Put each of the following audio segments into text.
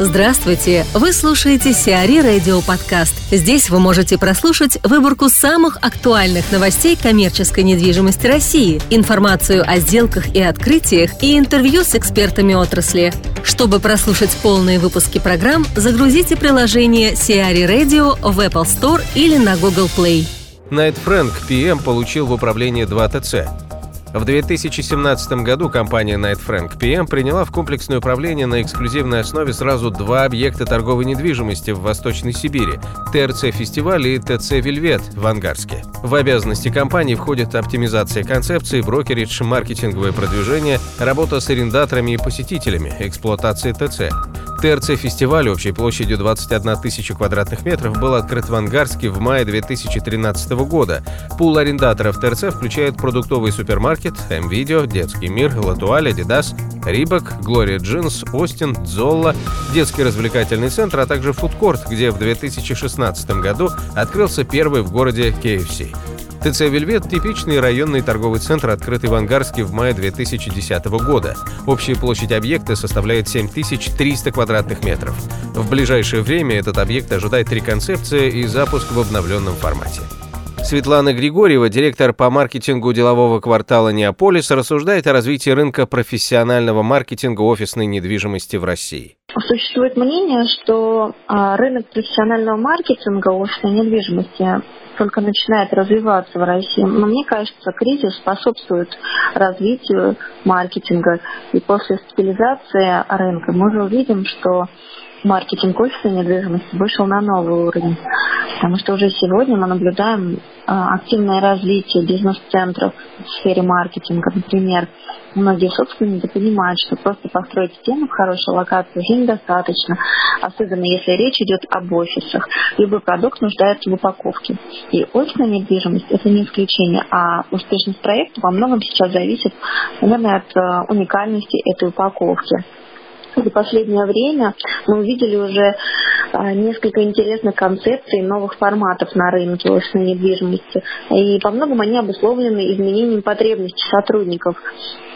Здравствуйте! Вы слушаете Сиари Радио Подкаст. Здесь вы можете прослушать выборку самых актуальных новостей коммерческой недвижимости России, информацию о сделках и открытиях и интервью с экспертами отрасли. Чтобы прослушать полные выпуски программ, загрузите приложение Сиари Radio в Apple Store или на Google Play. Найт Фрэнк, PM, получил в управление 2 ТЦ. В 2017 году компания Night Frank PM приняла в комплексное управление на эксклюзивной основе сразу два объекта торговой недвижимости в Восточной Сибири – ТРЦ «Фестиваль» и ТЦ «Вельвет» в Ангарске. В обязанности компании входит оптимизация концепции, брокеридж, маркетинговое продвижение, работа с арендаторами и посетителями, эксплуатация ТЦ. ТРЦ-фестиваль общей площадью 21 тысяча квадратных метров был открыт в Ангарске в мае 2013 года. Пул арендаторов ТРЦ включает продуктовый супермаркет, М-Видео, Детский мир, Латуаль, Адидас, Рибок, Глория Джинс, Остин, Золла, детский развлекательный центр, а также фудкорт, где в 2016 году открылся первый в городе KFC. ТЦ «Вельвет» — типичный районный торговый центр, открытый в Ангарске в мае 2010 года. Общая площадь объекта составляет 7300 квадратных метров. В ближайшее время этот объект ожидает реконцепция и запуск в обновленном формате. Светлана Григорьева, директор по маркетингу делового квартала «Неаполис», рассуждает о развитии рынка профессионального маркетинга офисной недвижимости в России. Существует мнение, что а, рынок профессионального маркетинга офисной недвижимости только начинает развиваться в России. Но мне кажется, кризис способствует развитию маркетинга. И после стабилизации рынка мы уже увидим, что маркетинг офисной недвижимости вышел на новый уровень. Потому что уже сегодня мы наблюдаем а, активное развитие бизнес-центров в сфере маркетинга. Например, многие собственники понимают, что просто построить стену в хорошей локации уже недостаточно, особенно если речь идет об офисах. Любой продукт нуждается в упаковке. И офисная недвижимость – это не исключение, а успешность проекта во многом сейчас зависит, наверное, от а, уникальности этой упаковки за последнее время мы увидели уже несколько интересных концепций новых форматов на рынке офисной недвижимости. И по многому они обусловлены изменением потребностей сотрудников.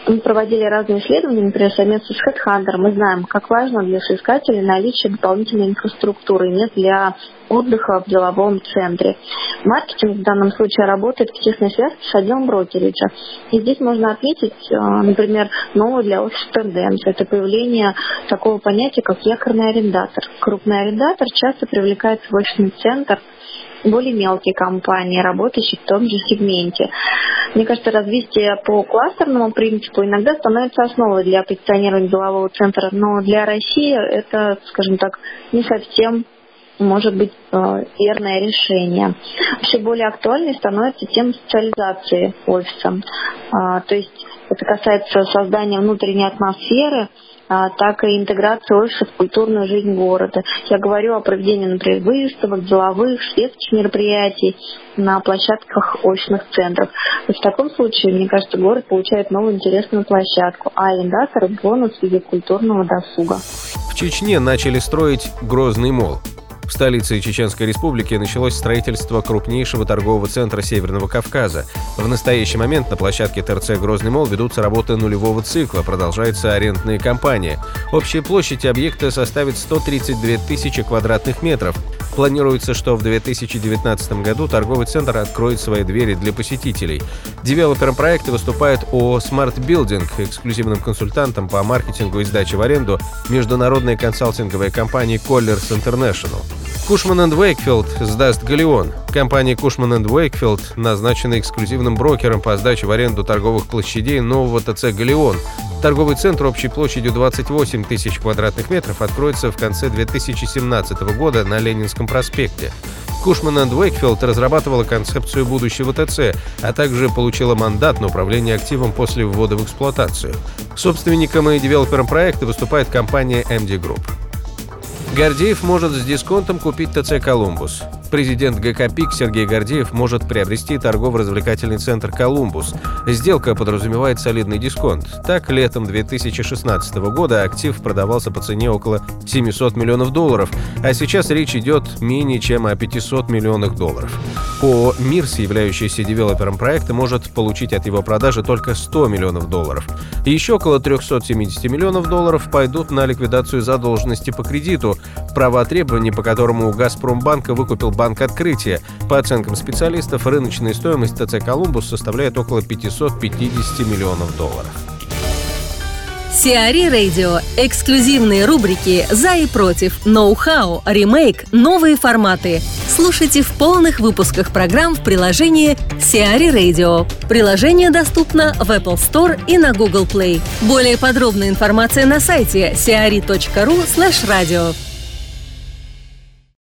Мы проводили разные исследования, например, совместно с HeadHunter. Мы знаем, как важно для соискателей наличие дополнительной инфраструктуры, нет для отдыха в деловом центре. Маркетинг в данном случае работает в тесной связке с отделом брокериджа. И здесь можно отметить, э, например, новую для офиса тенденцию. Это появление такого понятия, как якорный арендатор. Крупный арендатор часто привлекается в офисный центр более мелкие компании, работающие в том же сегменте. Мне кажется, развитие по кластерному принципу иногда становится основой для позиционирования делового центра, но для России это, скажем так, не совсем может быть э, верное решение. Все более актуальной становится тема социализации офиса. А, то есть это касается создания внутренней атмосферы, а, так и интеграции офиса в культурную жизнь города. Я говорю о проведении, например, выставок, деловых, светских мероприятий на площадках офисных центров. И в таком случае, мне кажется, город получает новую интересную площадку, а арендаторы – бонус в виде культурного досуга. В Чечне начали строить Грозный молл. В столице Чеченской Республики началось строительство крупнейшего торгового центра Северного Кавказа. В настоящий момент на площадке ТРЦ «Грозный молл» ведутся работы нулевого цикла, продолжается арендная кампания. Общая площадь объекта составит 132 тысячи квадратных метров. Планируется, что в 2019 году торговый центр откроет свои двери для посетителей. Девелопером проекта выступает ООО Smart Building, эксклюзивным консультантом по маркетингу и сдаче в аренду международная консалтинговая компания Colliers International. Кушман энд Уэйкфилд сдаст Галеон. Компания Кушман энд Уэйкфилд назначена эксклюзивным брокером по сдаче в аренду торговых площадей нового ТЦ «Галеон». Торговый центр общей площадью 28 тысяч квадратных метров откроется в конце 2017 года на Ленинском проспекте. Кушман энд Уэйкфилд разрабатывала концепцию будущего ТЦ, а также получила мандат на управление активом после ввода в эксплуатацию. Собственником и девелопером проекта выступает компания MD Group. Гордеев может с дисконтом купить ТЦ «Колумбус». Президент ГК «Пик» Сергей Гордеев может приобрести торгово-развлекательный центр «Колумбус». Сделка подразумевает солидный дисконт. Так, летом 2016 года актив продавался по цене около 700 миллионов долларов, а сейчас речь идет менее чем о 500 миллионах долларов. ООО «Мирс», являющийся девелопером проекта, может получить от его продажи только 100 миллионов долларов. Еще около 370 миллионов долларов пойдут на ликвидацию задолженности по кредиту, права требований, по которому «Газпромбанка» выкупил Банк Открытия. По оценкам специалистов, рыночная стоимость ТЦ «Колумбус» составляет около 550 миллионов долларов. Сиари Радио. Эксклюзивные рубрики «За и против», «Ноу-хау», «Ремейк», «Новые форматы». Слушайте в полных выпусках программ в приложении Сиари Radio. Приложение доступно в Apple Store и на Google Play. Более подробная информация на сайте siari.ru slash radio.